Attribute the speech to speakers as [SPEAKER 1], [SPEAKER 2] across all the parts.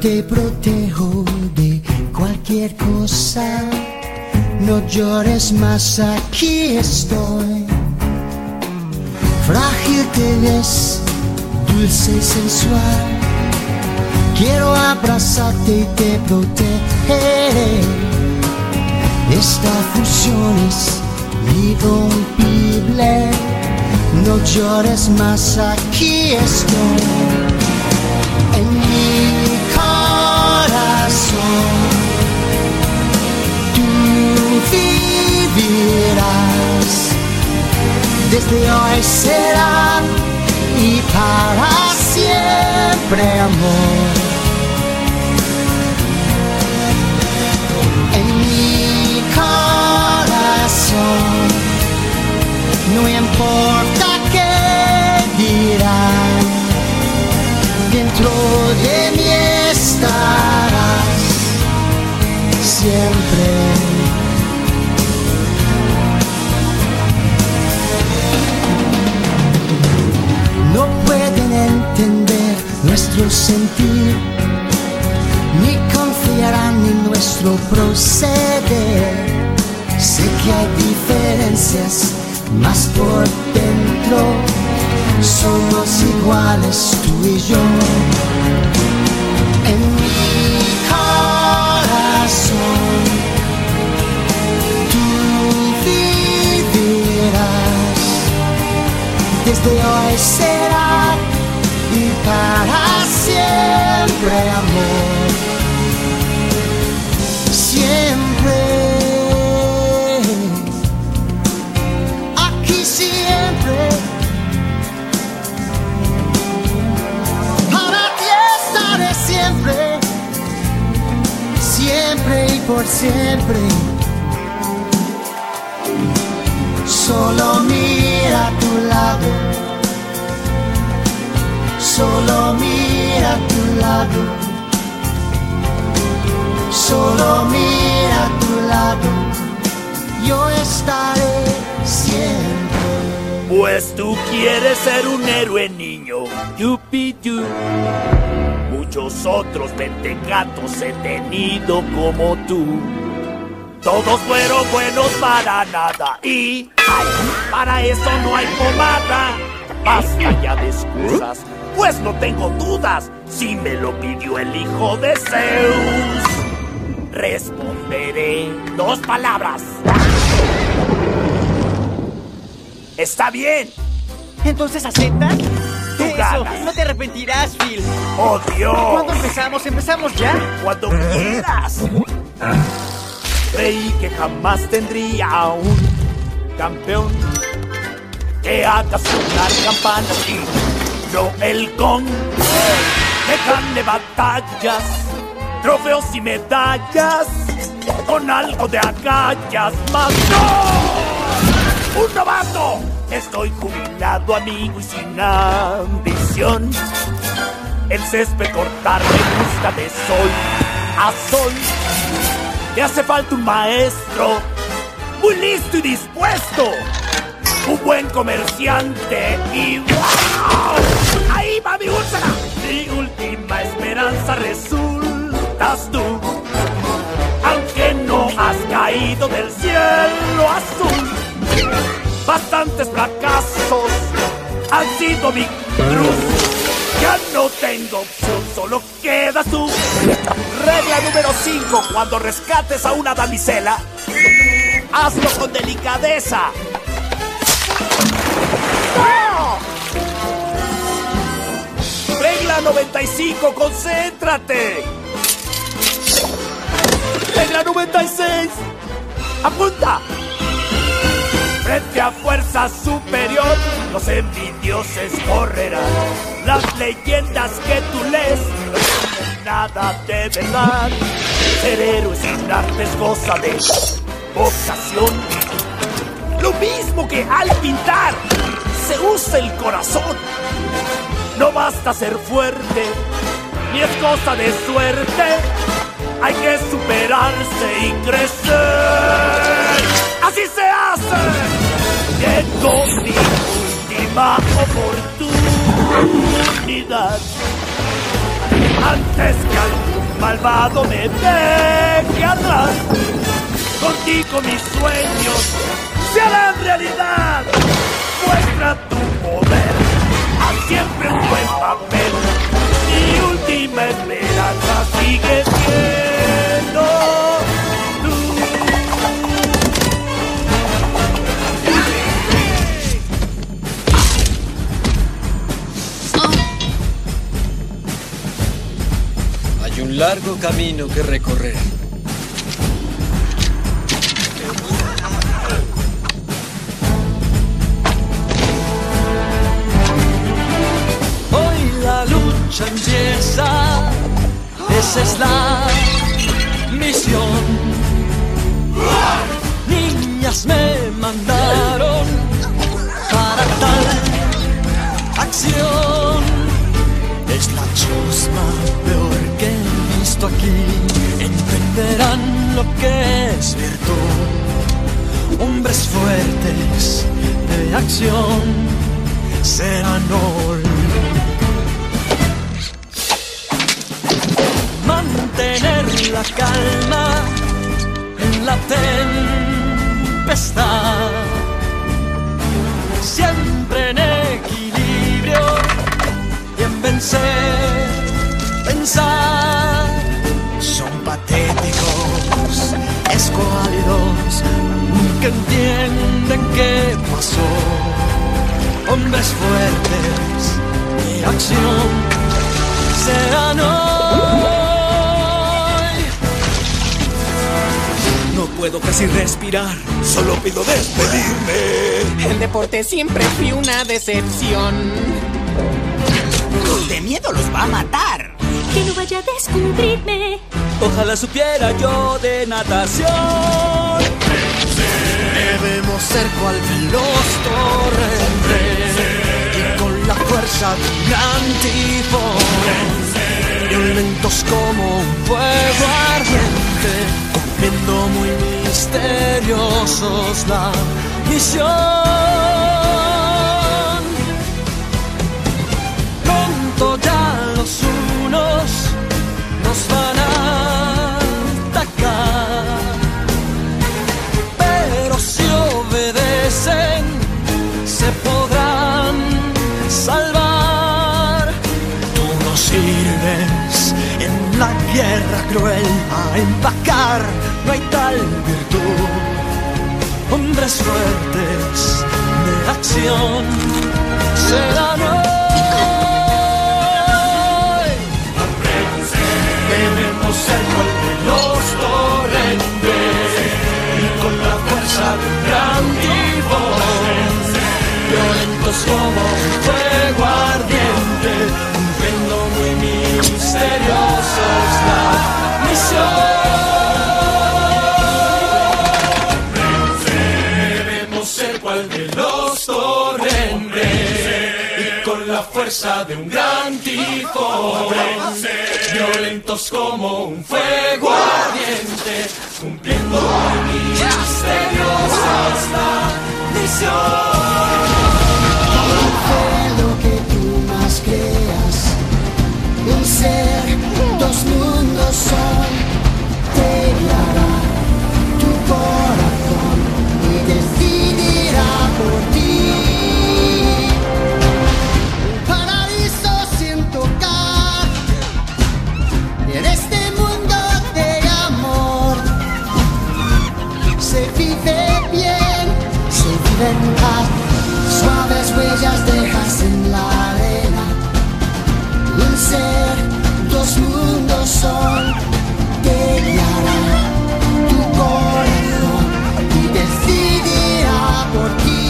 [SPEAKER 1] te protejo de cualquier cosa. No llores más, aquí estoy. Frágil te ves, dulce y sensual. Quiero abrazarte y te protegeré. Esta fusión es irrompible. No llores más, aquí estoy. Desde hoy será y para siempre amor. En mi corazón no importa qué dirán, dentro de mí estarás siempre. Nuestro sentir, ni confiarán en nuestro proceder. Sé que hay diferencias, más por dentro somos iguales tú y yo. En mi corazón tú vivirás. Desde hoy por siempre. Solo mira a tu lado. Solo mira a tu lado.
[SPEAKER 2] Pues tú quieres ser un héroe niño, yupi yu. Muchos otros mentecatos he tenido como tú. Todos fueron buenos para nada y ay, para eso no hay pomada. Basta ya de excusas, pues no tengo dudas si me lo pidió el hijo de Zeus. Responderé dos palabras. Está bien.
[SPEAKER 3] ¿Entonces aceptas?
[SPEAKER 2] Tú
[SPEAKER 3] Eso,
[SPEAKER 2] ganas.
[SPEAKER 3] no te arrepentirás, Phil.
[SPEAKER 2] ¡Oh, Dios!
[SPEAKER 3] ¿Cuándo empezamos? ¿Empezamos ya?
[SPEAKER 2] Cuando quieras. Creí que jamás tendría un campeón que haga sonar campanas y no el gong. Que gane batallas, trofeos y medallas con algo de agallas más. ¡No! ¡Un novato! Estoy jubilado, amigo, y sin ambición. El césped cortar me gusta de sol a sol. Me hace falta un maestro muy listo y dispuesto. Un buen comerciante y ¡wow! Ahí va mi úlcera. Mi última esperanza resultas tú. Aunque no has caído del cielo azul. Bastantes fracasos han sido mi cruz. Ya no tengo opción, solo quedas tú. Regla número 5. Cuando rescates a una damisela, hazlo con delicadeza. Regla 95. Concéntrate. Regla 96. Apunta. Frente a fuerza superior, los envidioses correrán. Las leyendas que tú lees, no nada de verdad. Ser héroe sin artes goza de vocación. Lo mismo que al pintar, se usa el corazón. No basta ser fuerte, ni es cosa de suerte. Hay que superarse y crecer. Llegó mi última oportunidad. Antes que algún malvado me deje atrás, contigo mis sueños se harán realidad. Muestra tu poder, haz siempre un buen papel. Mi última esperanza sigue siendo
[SPEAKER 4] largo camino que recorrer.
[SPEAKER 5] Hoy la lucha empieza, esa es la misión. Niñas me mandaron para tal acción. Es la chusma peor que he visto aquí. Entenderán lo que es virtud. Hombres fuertes de acción serán hoy. Mantener la calma en la tempestad. Siempre en equilibrio y en vencer, pensar. Que entienden qué pasó. Hombres fuertes de acción serán hoy.
[SPEAKER 6] No puedo casi respirar, solo pido despedirme.
[SPEAKER 7] El deporte siempre fue una decepción.
[SPEAKER 3] De miedo los va a matar.
[SPEAKER 8] Que no vaya a descubrirme.
[SPEAKER 6] Ojalá supiera yo de natación.
[SPEAKER 5] Debemos ser cual veloz torrente y con la fuerza de un gran tifón, violentos como un fuego ardiente, cumpliendo muy misteriosos la misión. Hombres fuertes de acción serán hoy. Fuerza de un gran tifón, violentos como un fuego ardiente, cumpliendo la misión. Lo que tú más creas. Un ser, dos mundos son. suaves huellas dejas en la
[SPEAKER 1] arena. Y el ser, dos mundos son, te guiará tu corazón y decidirá por ti.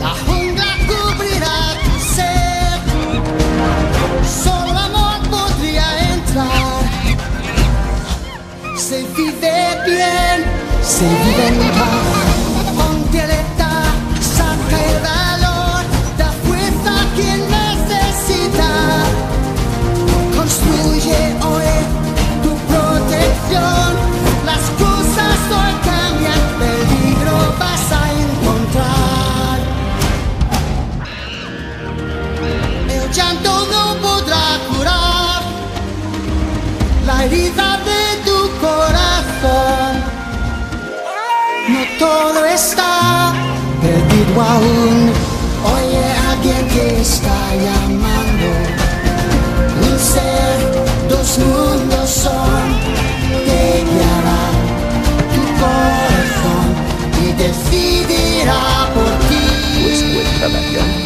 [SPEAKER 1] La jungla cubrirá tu ser, solo amor podría entrar. Se vive bien, se vive bien. Aún oye alguien que está llamando. Un ser, dos mundos son, te guiará tu corazón y decidirá por ti.
[SPEAKER 9] Somos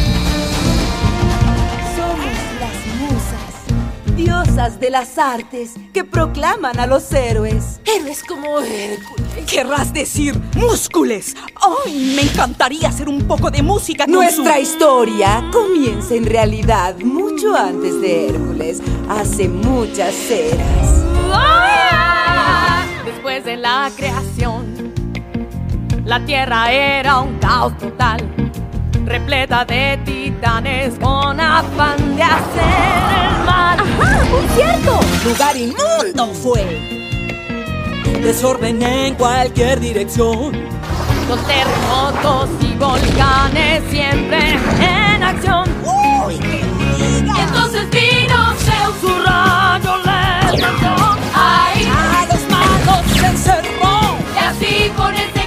[SPEAKER 9] de las artes que proclaman a los héroes.
[SPEAKER 7] Héroes como Hércules.
[SPEAKER 10] Querrás decir múscules. ¡Ay! Me encantaría hacer un poco de música con
[SPEAKER 9] Nuestra
[SPEAKER 10] su-
[SPEAKER 9] historia comienza en realidad mucho antes de Hércules, hace muchas eras.
[SPEAKER 7] ¡Ah! Después de la creación, la tierra era un caos total, repleta de titanes con afán de hacer el mal.
[SPEAKER 10] ¡Ajá! ¡Muy cierto! Lugar inmundo fue. Desorden en cualquier dirección.
[SPEAKER 7] Con terremotos y volcanes siempre en acción.
[SPEAKER 10] ¡Uy, qué
[SPEAKER 7] Y entonces vino Zeus, su rayo lanzó. ¡Ay!
[SPEAKER 10] A los malos se encerró.
[SPEAKER 7] Y así con este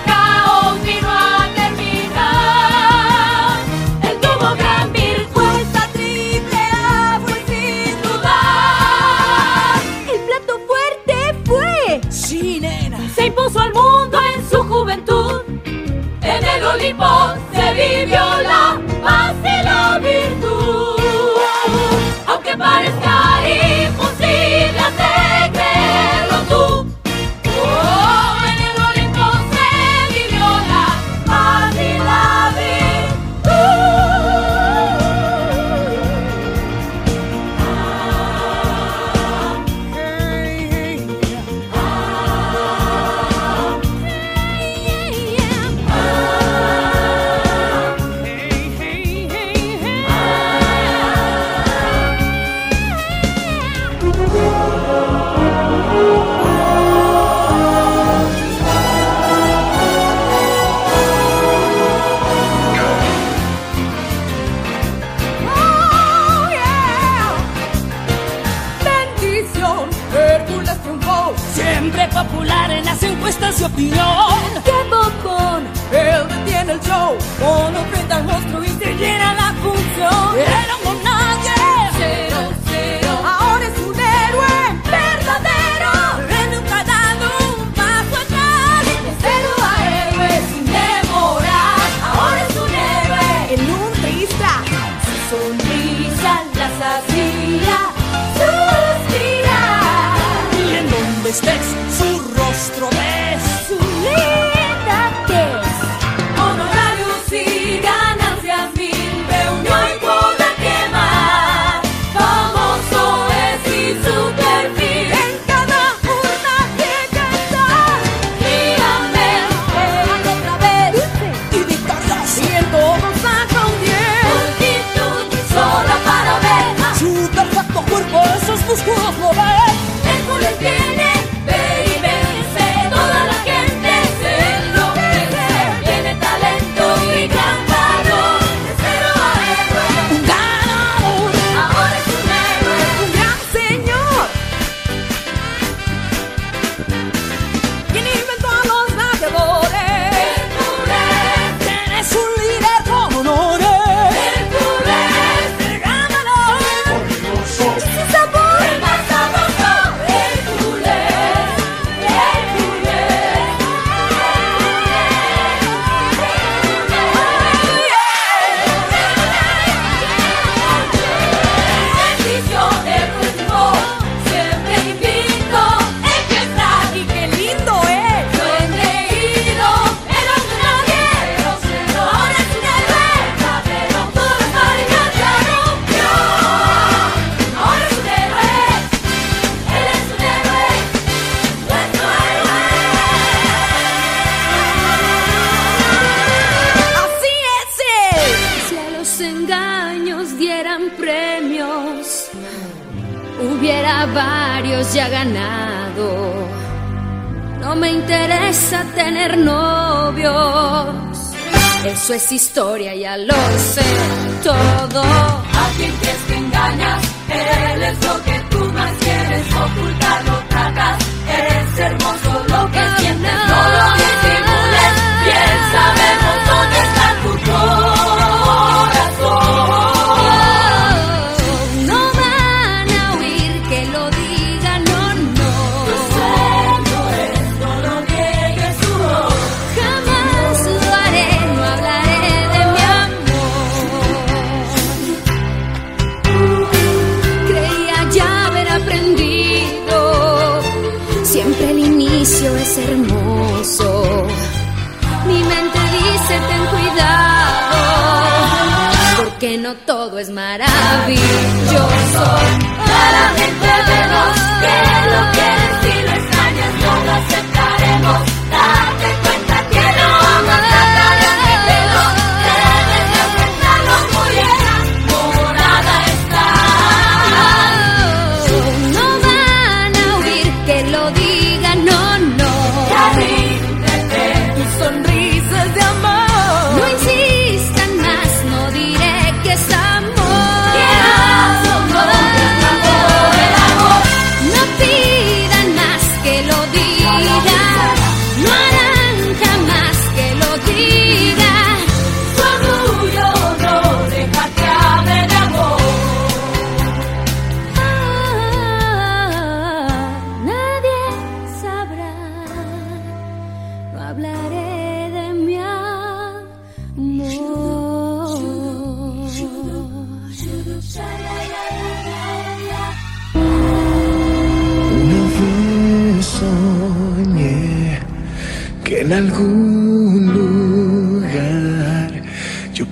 [SPEAKER 7] En
[SPEAKER 10] popular en las encuestas de opinión.
[SPEAKER 7] ¡Qué bocón!
[SPEAKER 10] Él detiene el show. Cuando enfrenta al monstruo y se llena la función. Era un nadie.
[SPEAKER 7] Cero, cero.
[SPEAKER 10] Ahora es un héroe verdadero. Él nunca ha dado un paso atrás.
[SPEAKER 7] De cero a héroe sin demorar. Ahora es un héroe.
[SPEAKER 10] En un trista.
[SPEAKER 7] Su sonrisa las hacía suspirar.
[SPEAKER 10] Y en donde estés,
[SPEAKER 7] Es
[SPEAKER 8] historia, ya lo sé todo.
[SPEAKER 7] A quien crees que engañas, él es lo que tú más quieres, ocultarlo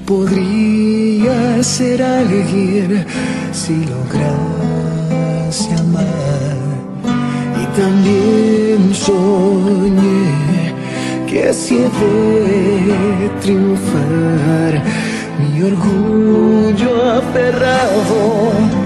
[SPEAKER 11] podría ser alguien si lograse amar. Y también soñé que he de triunfar, mi orgullo aferrado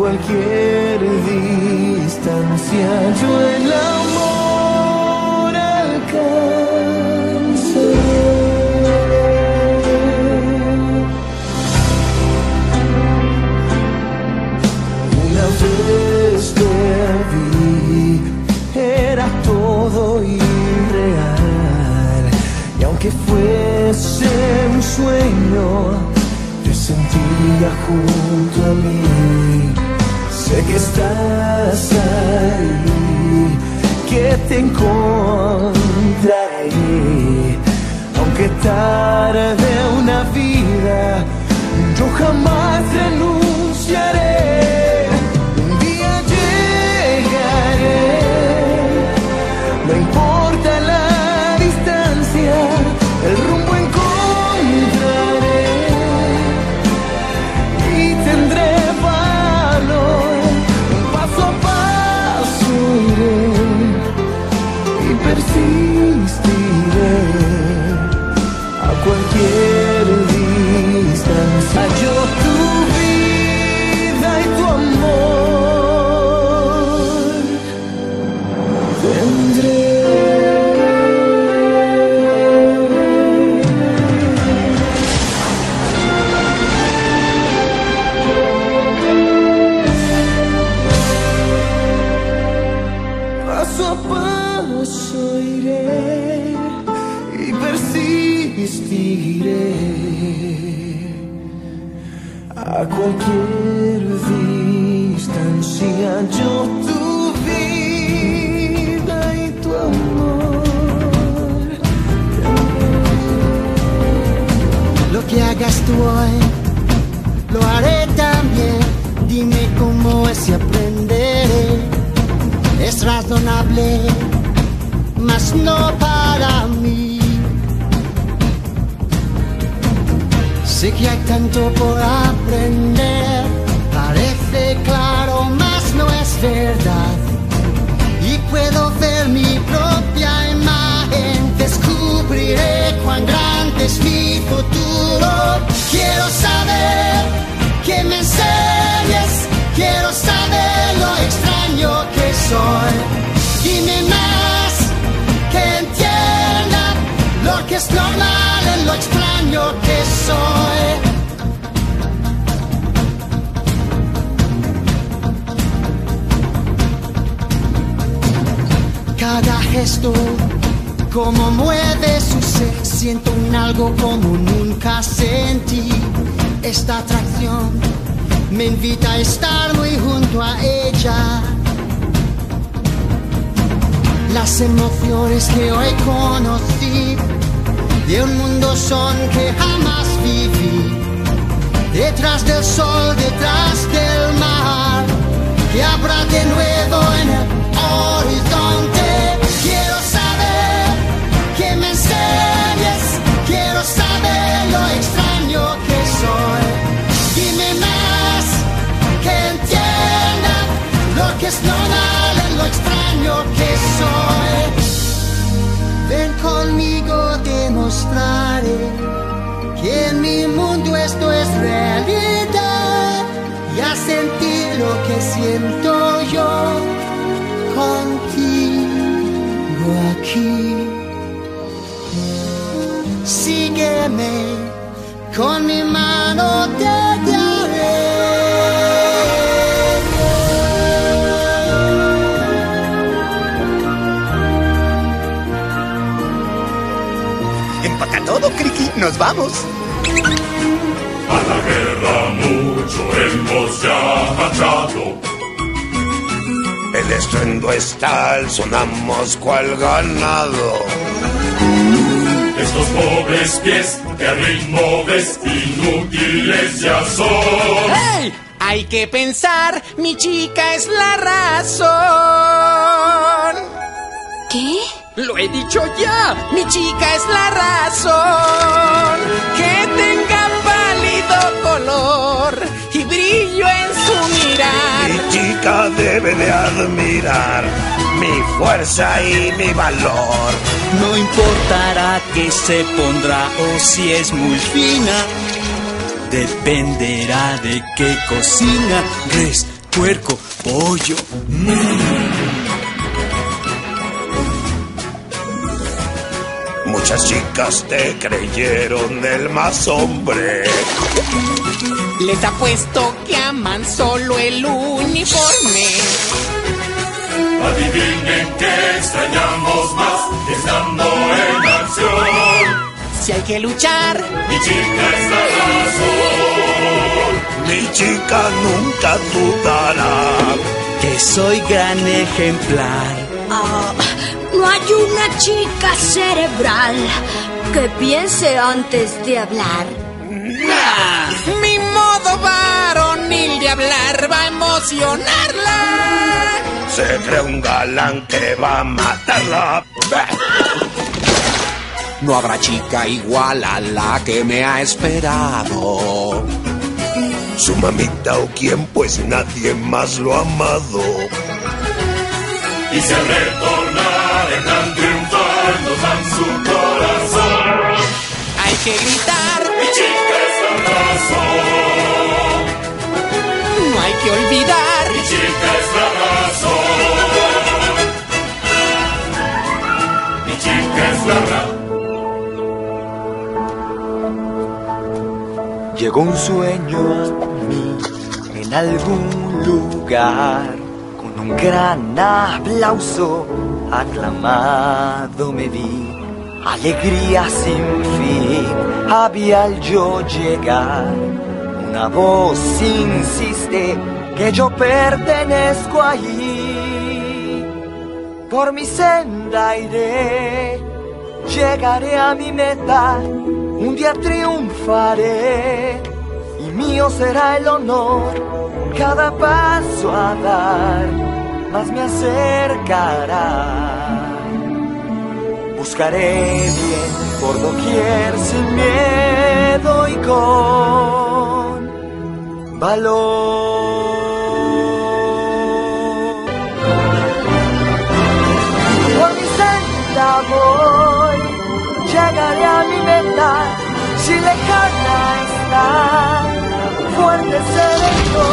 [SPEAKER 11] cualquier distancia yo el amor alcanzaré. Una vez te vi, era todo irreal. Y aunque fuese un sueño, te sentía junto a mí. Sé que estás ahí, que te encontraré. Aunque tarde una vida, yo jamás renunciaré. Un día llegaré, no importa la distancia, el rumbo
[SPEAKER 1] lo haré también. Dime cómo es y aprenderé. Es razonable, mas no para mí. Sé que hay tanto por aprender. Parece claro, mas no es verdad. Y puedo ver mi propia imagen. Descubriré cuán grande es mi futuro. Quiero saber que me enseñes. Quiero saber lo extraño que soy. Dime más que entienda lo que es normal en lo extraño que soy. Cada gesto, como mueve siento un algo como nunca sentí. Esta atracción me invita a estar muy junto a ella. Las emociones que hoy conocí de un mundo son que jamás viví. Detrás del sol, detrás del mar, que habrá de nuevo en el
[SPEAKER 4] Nos vamos.
[SPEAKER 12] A la guerra mucho hemos ya marchado.
[SPEAKER 13] El estruendo es tal, sonamos cual ganado.
[SPEAKER 12] Estos pobres pies que a ritmo ves inútiles ya son.
[SPEAKER 6] ¡Hey! Hay que pensar, mi chica es la razón.
[SPEAKER 8] ¿Qué?
[SPEAKER 6] Lo he dicho ya, mi chica es la razón. Que tenga pálido color y brillo en su mirar.
[SPEAKER 13] Mi chica debe de admirar mi fuerza y mi valor.
[SPEAKER 5] No importará que se pondrá o si es muy fina. Dependerá de qué cocina. Res, puerco, pollo.
[SPEAKER 13] Muchas chicas te creyeron el más hombre.
[SPEAKER 6] Les apuesto que aman solo el uniforme.
[SPEAKER 12] Adivinen que extrañamos más estando en acción.
[SPEAKER 6] Si hay que luchar,
[SPEAKER 12] Mi chica es la razón.
[SPEAKER 13] Mi chica nunca dudará.
[SPEAKER 5] Que soy gran ejemplar.
[SPEAKER 8] No hay una chica cerebral que piense antes de hablar.
[SPEAKER 6] mi modo varonil de hablar va a emocionarla.
[SPEAKER 13] Se cree un galán que va a matarla.
[SPEAKER 14] No habrá chica igual a la que me ha esperado.
[SPEAKER 13] Su mamita o quien, pues nadie más lo ha amado.
[SPEAKER 12] Y si en dan su corazón.
[SPEAKER 6] Hay que gritar,
[SPEAKER 12] Mi chica es la razón.
[SPEAKER 6] no hay que olvidar.
[SPEAKER 12] Mi chica es la razón. Mi chica es la razón.
[SPEAKER 15] Llegó un sueño a mí en algún lugar, con un gran aplauso aclamado me vi. Alegría sin fin había al yo llegar. Una voz insiste que yo pertenezco ahí. Por mi senda iré, llegaré a mi meta un día triunfaré y mío será el honor cada paso a dar, más me acercará. Buscaré bien por doquier sin miedo y con valor. Por mi senda voy llegaré a mi meta si lejana está. Fuerte seré yo,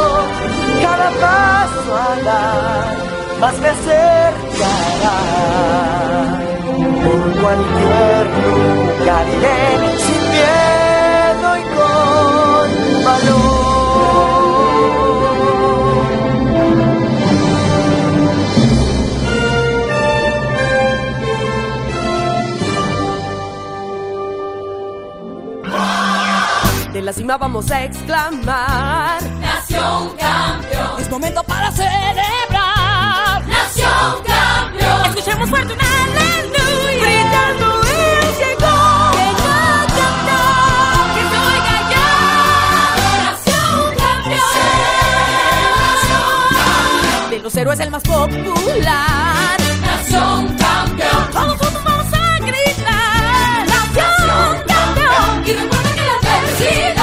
[SPEAKER 15] cada paso a dar, más me acercará. Por cualquier lugar iré sin miedo y con valor.
[SPEAKER 9] De la cima vamos a exclamar.
[SPEAKER 16] Nación
[SPEAKER 7] campeón
[SPEAKER 10] momento para celebrar.
[SPEAKER 7] Nación Cambio.
[SPEAKER 10] Escuchemos fuerte una aleluya. Gritando él llegó.
[SPEAKER 7] Llegó a cantar. Que se oiga ya. Nación Cambio. Nación Cambio.
[SPEAKER 10] De los héroes el más popular.
[SPEAKER 7] Nación Cambio. Todos juntos vamos a gritar. Nación, Nación cambio. cambio. Y recuerda que la adversidad.